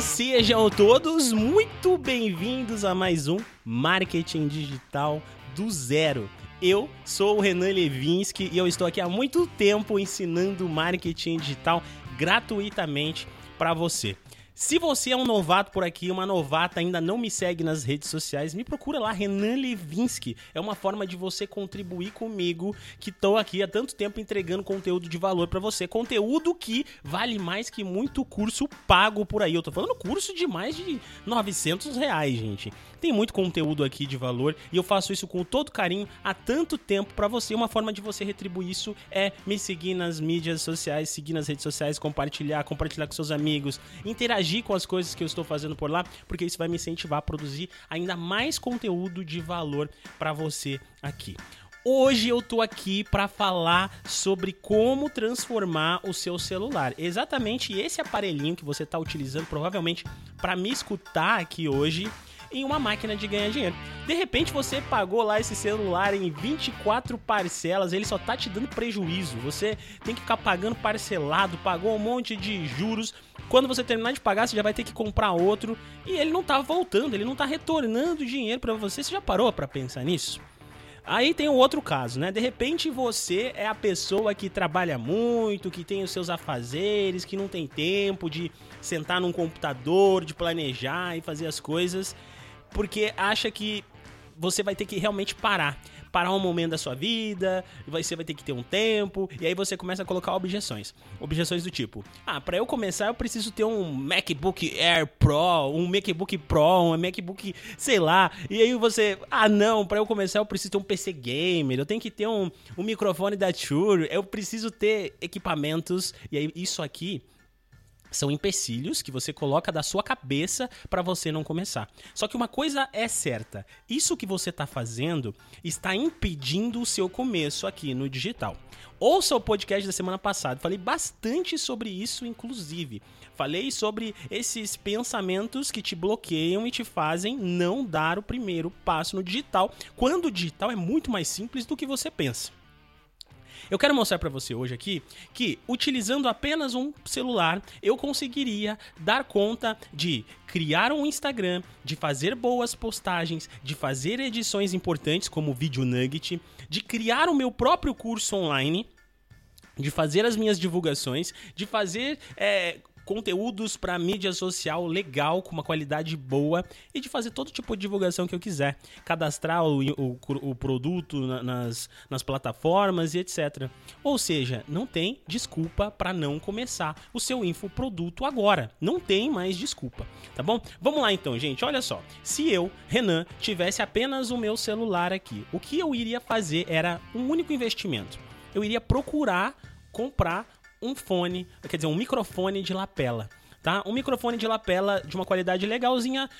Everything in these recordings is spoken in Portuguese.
sejam todos muito bem-vindos a mais um Marketing Digital do Zero. Eu sou o Renan Levinsky e eu estou aqui há muito tempo ensinando marketing digital gratuitamente para você. Se você é um novato por aqui, uma novata, ainda não me segue nas redes sociais, me procura lá, Renan Levinsky. É uma forma de você contribuir comigo, que estou aqui há tanto tempo entregando conteúdo de valor para você. Conteúdo que vale mais que muito curso pago por aí. Eu tô falando curso de mais de 900 reais, gente. Tem muito conteúdo aqui de valor e eu faço isso com todo carinho há tanto tempo para você. Uma forma de você retribuir isso é me seguir nas mídias sociais, seguir nas redes sociais, compartilhar, compartilhar com seus amigos, interagir com as coisas que eu estou fazendo por lá, porque isso vai me incentivar a produzir ainda mais conteúdo de valor para você aqui. Hoje eu tô aqui para falar sobre como transformar o seu celular. Exatamente esse aparelhinho que você está utilizando provavelmente para me escutar aqui hoje em uma máquina de ganhar dinheiro. De repente você pagou lá esse celular em 24 parcelas, ele só tá te dando prejuízo. Você tem que ficar pagando parcelado, pagou um monte de juros. Quando você terminar de pagar, você já vai ter que comprar outro e ele não tá voltando, ele não tá retornando dinheiro para você. Você já parou para pensar nisso? Aí tem o outro caso, né? De repente você é a pessoa que trabalha muito, que tem os seus afazeres, que não tem tempo de sentar num computador, de planejar e fazer as coisas porque acha que você vai ter que realmente parar. Parar um momento da sua vida, você vai ter que ter um tempo, e aí você começa a colocar objeções. Objeções do tipo: ah, para eu começar eu preciso ter um MacBook Air Pro, um MacBook Pro, um MacBook, sei lá. E aí você, ah, não, para eu começar eu preciso ter um PC gamer, eu tenho que ter um, um microfone da Shure, eu preciso ter equipamentos, e aí isso aqui são empecilhos que você coloca da sua cabeça para você não começar. Só que uma coisa é certa: isso que você está fazendo está impedindo o seu começo aqui no digital. Ouça o podcast da semana passada, falei bastante sobre isso, inclusive. Falei sobre esses pensamentos que te bloqueiam e te fazem não dar o primeiro passo no digital, quando o digital é muito mais simples do que você pensa. Eu quero mostrar para você hoje aqui que utilizando apenas um celular, eu conseguiria dar conta de criar um Instagram, de fazer boas postagens, de fazer edições importantes como o Video Nugget, de criar o meu próprio curso online de fazer as minhas divulgações, de fazer é, conteúdos para mídia social legal, com uma qualidade boa e de fazer todo tipo de divulgação que eu quiser. Cadastrar o, o, o produto na, nas, nas plataformas e etc. Ou seja, não tem desculpa para não começar o seu infoproduto agora. Não tem mais desculpa, tá bom? Vamos lá então, gente. Olha só. Se eu, Renan, tivesse apenas o meu celular aqui, o que eu iria fazer era um único investimento. Eu iria procurar comprar um fone, quer dizer, um microfone de lapela. Tá? Um microfone de lapela de uma qualidade legalzinha,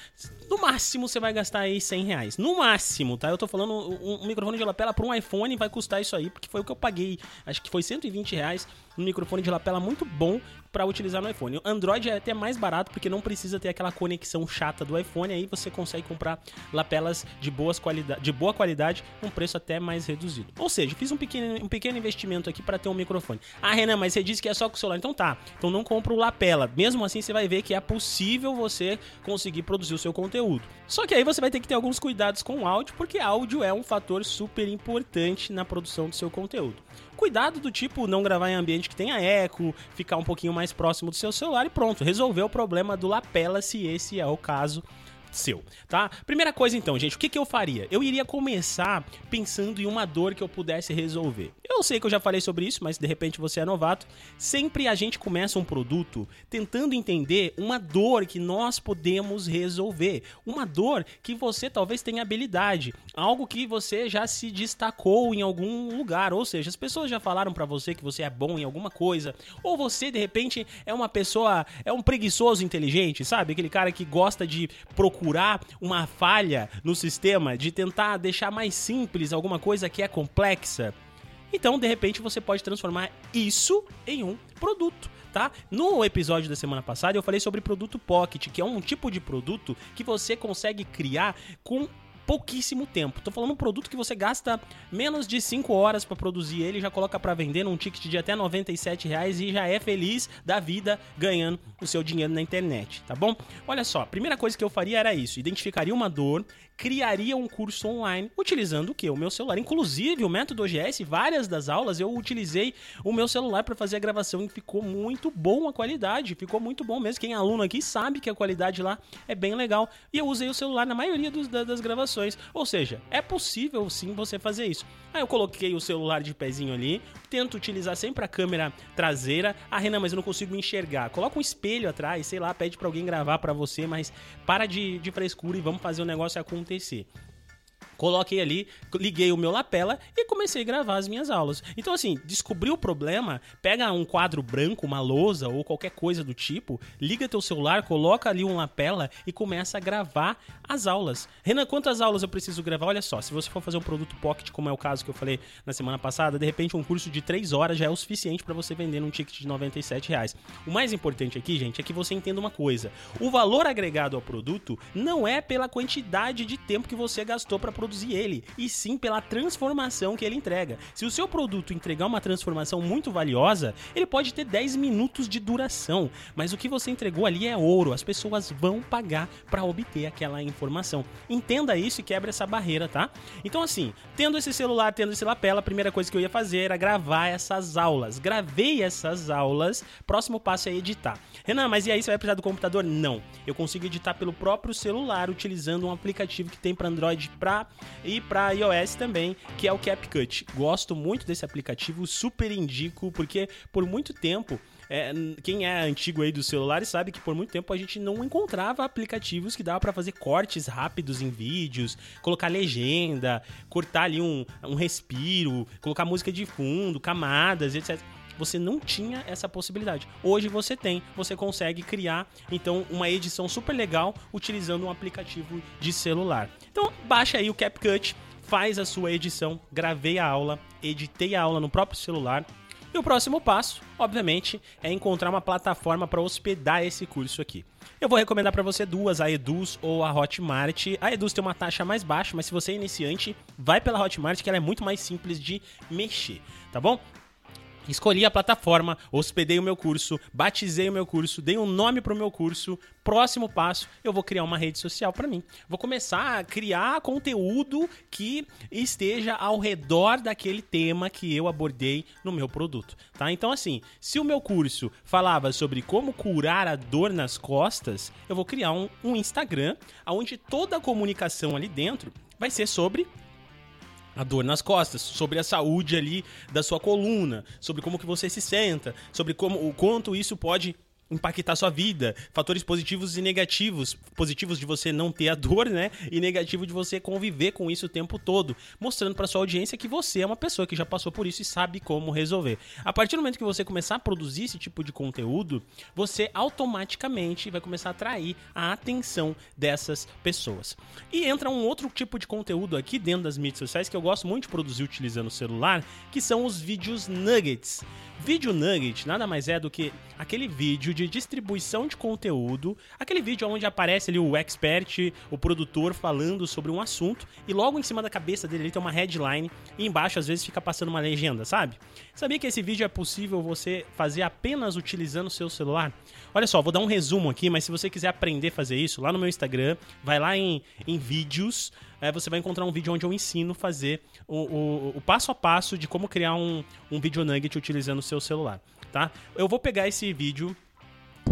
no máximo você vai gastar aí 100 reais. No máximo, tá? Eu tô falando um, um microfone de lapela para um iPhone vai custar isso aí, porque foi o que eu paguei. Acho que foi 120 reais um microfone de lapela muito bom para utilizar no iPhone. O Android é até mais barato porque não precisa ter aquela conexão chata do iPhone, aí você consegue comprar lapelas de, boas qualidade, de boa qualidade, um preço até mais reduzido. Ou seja, fiz um pequeno, um pequeno investimento aqui para ter um microfone. Ah, Renan, mas você disse que é só com o celular. Então tá, então não compra o lapela. Mesmo assim, você vai ver que é possível você conseguir produzir o seu conteúdo. Só que aí você vai ter que ter alguns cuidados com o áudio, porque áudio é um fator super importante na produção do seu conteúdo. Cuidado do tipo não gravar em ambiente que tenha eco, ficar um pouquinho mais próximo do seu celular e pronto, resolveu o problema do lapela se esse é o caso seu, tá? Primeira coisa então, gente, o que, que eu faria? Eu iria começar pensando em uma dor que eu pudesse resolver. Eu sei que eu já falei sobre isso, mas de repente você é novato. Sempre a gente começa um produto tentando entender uma dor que nós podemos resolver. Uma dor que você talvez tenha habilidade, algo que você já se destacou em algum lugar, ou seja, as pessoas já falaram para você que você é bom em alguma coisa, ou você de repente é uma pessoa, é um preguiçoso inteligente, sabe? Aquele cara que gosta de procurar procurar uma falha no sistema, de tentar deixar mais simples alguma coisa que é complexa. Então, de repente, você pode transformar isso em um produto. Tá? No episódio da semana passada eu falei sobre produto pocket, que é um tipo de produto que você consegue criar com pouquíssimo tempo. Tô falando um produto que você gasta menos de 5 horas para produzir ele, já coloca para vender num ticket de até 97 reais e já é feliz da vida ganhando o seu dinheiro na internet, tá bom? Olha só, a primeira coisa que eu faria era isso, identificaria uma dor, criaria um curso online utilizando o que? O meu celular. Inclusive, o método OGS, várias das aulas eu utilizei o meu celular para fazer a gravação e ficou muito bom a qualidade, ficou muito bom mesmo. Quem é aluno aqui sabe que a qualidade lá é bem legal. E eu usei o celular na maioria dos, das gravações. Ou seja, é possível sim você fazer isso. Aí eu coloquei o celular de pezinho ali, tento utilizar sempre a câmera traseira. Ah, Renan, mas eu não consigo enxergar. Coloca um espelho atrás, sei lá, pede para alguém gravar para você, mas para de, de frescura e vamos fazer o negócio acontecer acontecer. Coloquei ali, liguei o meu lapela e comecei a gravar as minhas aulas. Então, assim, descobri o problema, pega um quadro branco, uma lousa ou qualquer coisa do tipo, liga teu celular, coloca ali um lapela e começa a gravar as aulas. Renan, quantas aulas eu preciso gravar? Olha só, se você for fazer um produto pocket, como é o caso que eu falei na semana passada, de repente um curso de 3 horas já é o suficiente para você vender num ticket de 97 reais. O mais importante aqui, gente, é que você entenda uma coisa: o valor agregado ao produto não é pela quantidade de tempo que você gastou para produzir produzir ele, e sim pela transformação que ele entrega. Se o seu produto entregar uma transformação muito valiosa, ele pode ter 10 minutos de duração, mas o que você entregou ali é ouro, as pessoas vão pagar para obter aquela informação. Entenda isso e quebra essa barreira, tá? Então assim, tendo esse celular, tendo esse lapela, a primeira coisa que eu ia fazer era gravar essas aulas. Gravei essas aulas, próximo passo é editar. Renan, mas e aí você vai precisar do computador? Não. Eu consigo editar pelo próprio celular utilizando um aplicativo que tem para Android para e para iOS também, que é o CapCut. Gosto muito desse aplicativo, super indico, porque por muito tempo é, quem é antigo aí dos celulares sabe que por muito tempo a gente não encontrava aplicativos que dava para fazer cortes rápidos em vídeos, colocar legenda, cortar ali um, um respiro, colocar música de fundo, camadas, etc você não tinha essa possibilidade. Hoje você tem, você consegue criar então uma edição super legal utilizando um aplicativo de celular. Então baixa aí o CapCut, faz a sua edição, gravei a aula, editei a aula no próprio celular. E o próximo passo, obviamente, é encontrar uma plataforma para hospedar esse curso aqui. Eu vou recomendar para você duas, a Eduz ou a Hotmart. A Eduz tem uma taxa mais baixa, mas se você é iniciante, vai pela Hotmart que ela é muito mais simples de mexer, tá bom? Escolhi a plataforma, hospedei o meu curso, batizei o meu curso, dei um nome para o meu curso. Próximo passo, eu vou criar uma rede social para mim. Vou começar a criar conteúdo que esteja ao redor daquele tema que eu abordei no meu produto, tá? Então assim, se o meu curso falava sobre como curar a dor nas costas, eu vou criar um, um Instagram onde toda a comunicação ali dentro vai ser sobre a dor nas costas, sobre a saúde ali da sua coluna, sobre como que você se senta, sobre como o quanto isso pode impactar sua vida, fatores positivos e negativos, positivos de você não ter a dor, né? E negativo de você conviver com isso o tempo todo, mostrando para sua audiência que você é uma pessoa que já passou por isso e sabe como resolver. A partir do momento que você começar a produzir esse tipo de conteúdo, você automaticamente vai começar a atrair a atenção dessas pessoas. E entra um outro tipo de conteúdo aqui dentro das mídias sociais que eu gosto muito de produzir utilizando o celular, que são os vídeos nuggets. Vídeo nugget nada mais é do que aquele vídeo de distribuição de conteúdo, aquele vídeo onde aparece ali o expert, o produtor falando sobre um assunto e logo em cima da cabeça dele tem uma headline e embaixo às vezes fica passando uma legenda, sabe? Sabia que esse vídeo é possível você fazer apenas utilizando o seu celular? Olha só, vou dar um resumo aqui, mas se você quiser aprender a fazer isso, lá no meu Instagram, vai lá em, em vídeos, é, você vai encontrar um vídeo onde eu ensino fazer o, o, o, passo a passo de como criar um, um vídeo nugget utilizando o seu celular, tá? Eu vou pegar esse vídeo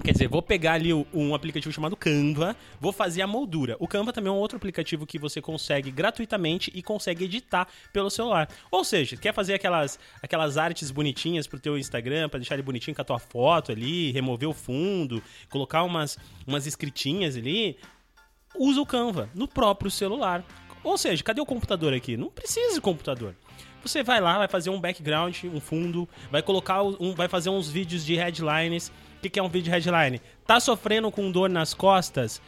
Quer dizer, vou pegar ali um aplicativo chamado Canva, vou fazer a moldura. O Canva também é um outro aplicativo que você consegue gratuitamente e consegue editar pelo celular. Ou seja, quer fazer aquelas, aquelas artes bonitinhas pro teu Instagram, para deixar ele bonitinho com a tua foto ali, remover o fundo, colocar umas, umas escritinhas ali, usa o Canva no próprio celular. Ou seja, cadê o computador aqui? Não precisa de computador. Você vai lá, vai fazer um background, um fundo, vai colocar um, vai fazer uns vídeos de headlines. O que, é um vídeo de headline? Tá sofrendo com dor nas costas?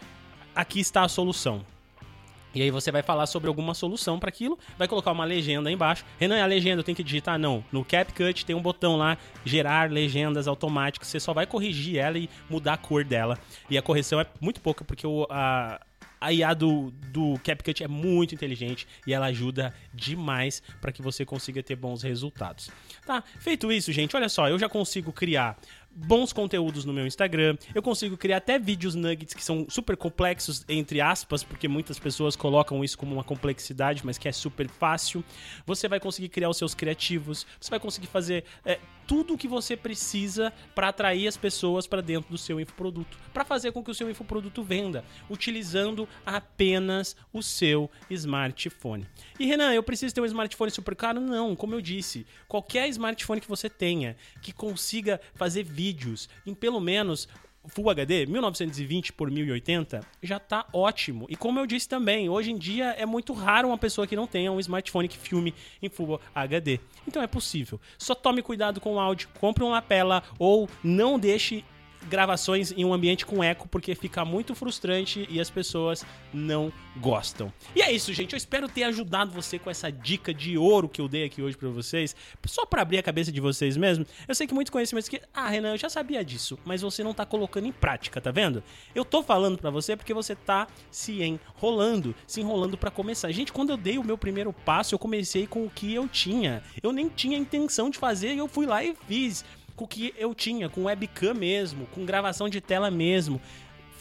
Aqui está a solução. E aí você vai falar sobre alguma solução para aquilo, vai colocar uma legenda aí embaixo. Renan, a legenda eu tenho que digitar? Não. No CapCut tem um botão lá, gerar legendas automáticas. Você só vai corrigir ela e mudar a cor dela. E a correção é muito pouca, porque o, a, a IA do, do CapCut é muito inteligente e ela ajuda demais para que você consiga ter bons resultados. Tá? Feito isso, gente, olha só, eu já consigo criar bons conteúdos no meu Instagram. Eu consigo criar até vídeos nuggets que são super complexos, entre aspas, porque muitas pessoas colocam isso como uma complexidade, mas que é super fácil. Você vai conseguir criar os seus criativos, você vai conseguir fazer é, tudo o que você precisa para atrair as pessoas para dentro do seu infoproduto, para fazer com que o seu infoproduto venda, utilizando apenas o seu smartphone. E Renan, eu preciso ter um smartphone super caro? Não, como eu disse, qualquer smartphone que você tenha que consiga fazer vídeos em pelo menos Full HD 1920 por 1080 já tá ótimo. E como eu disse também, hoje em dia é muito raro uma pessoa que não tenha um smartphone que filme em Full HD. Então é possível. Só tome cuidado com o áudio, compre uma lapela ou não deixe gravações em um ambiente com eco, porque fica muito frustrante e as pessoas não gostam. E é isso, gente. Eu espero ter ajudado você com essa dica de ouro que eu dei aqui hoje para vocês, só para abrir a cabeça de vocês mesmo. Eu sei que muitos conhecimentos que, ah, Renan, eu já sabia disso, mas você não tá colocando em prática, tá vendo? Eu tô falando para você porque você tá se enrolando, se enrolando para começar. Gente, quando eu dei o meu primeiro passo, eu comecei com o que eu tinha. Eu nem tinha intenção de fazer e eu fui lá e fiz com o que eu tinha, com webcam mesmo, com gravação de tela mesmo.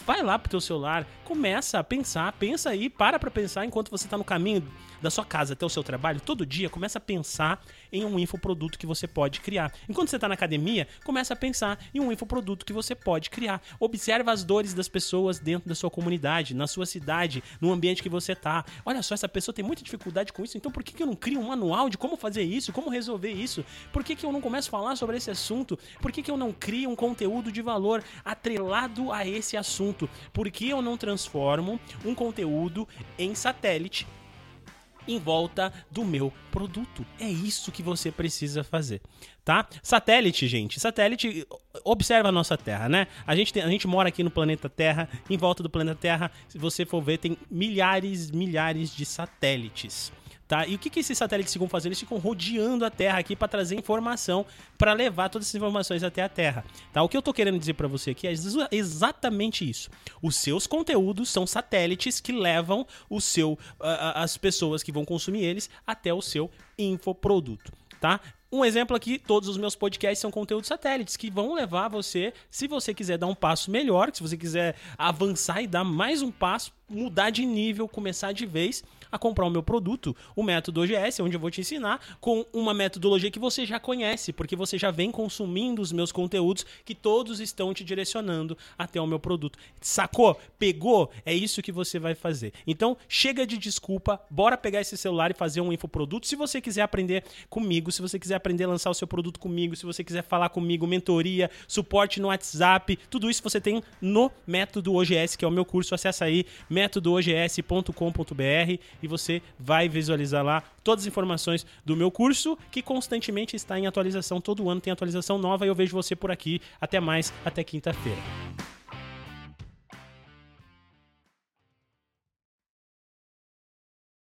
Vai lá pro teu celular, começa a pensar, pensa aí, para pra pensar enquanto você tá no caminho da sua casa até o seu trabalho, todo dia, começa a pensar em um infoproduto que você pode criar. Enquanto você está na academia, começa a pensar em um infoproduto que você pode criar. Observa as dores das pessoas dentro da sua comunidade, na sua cidade, no ambiente que você está. Olha só, essa pessoa tem muita dificuldade com isso, então por que, que eu não crio um manual de como fazer isso, como resolver isso? Por que, que eu não começo a falar sobre esse assunto? Por que, que eu não crio um conteúdo de valor atrelado a esse assunto? Por que eu não transformo um conteúdo em satélite em volta do meu produto. É isso que você precisa fazer, tá? Satélite, gente. Satélite observa a nossa Terra, né? A gente, tem, a gente mora aqui no planeta Terra. Em volta do planeta Terra, se você for ver, tem milhares, milhares de satélites. Tá? E o que, que esses satélites ficam fazendo? Eles ficam rodeando a Terra aqui para trazer informação, para levar todas essas informações até a Terra. Tá? O que eu estou querendo dizer para você aqui é exatamente isso. Os seus conteúdos são satélites que levam o seu, as pessoas que vão consumir eles até o seu infoproduto. Tá? Um exemplo aqui, todos os meus podcasts são conteúdos satélites que vão levar você, se você quiser dar um passo melhor, se você quiser avançar e dar mais um passo, mudar de nível, começar de vez, a comprar o meu produto, o método OGS, onde eu vou te ensinar com uma metodologia que você já conhece, porque você já vem consumindo os meus conteúdos que todos estão te direcionando até o meu produto. Sacou? Pegou? É isso que você vai fazer. Então, chega de desculpa, bora pegar esse celular e fazer um infoproduto. Se você quiser aprender comigo, se você quiser aprender a lançar o seu produto comigo, se você quiser falar comigo, mentoria, suporte no WhatsApp, tudo isso você tem no método OGS, que é o meu curso. Acesse aí métodoogs.com.br e você vai visualizar lá todas as informações do meu curso, que constantemente está em atualização. Todo ano tem atualização nova e eu vejo você por aqui. Até mais, até quinta-feira.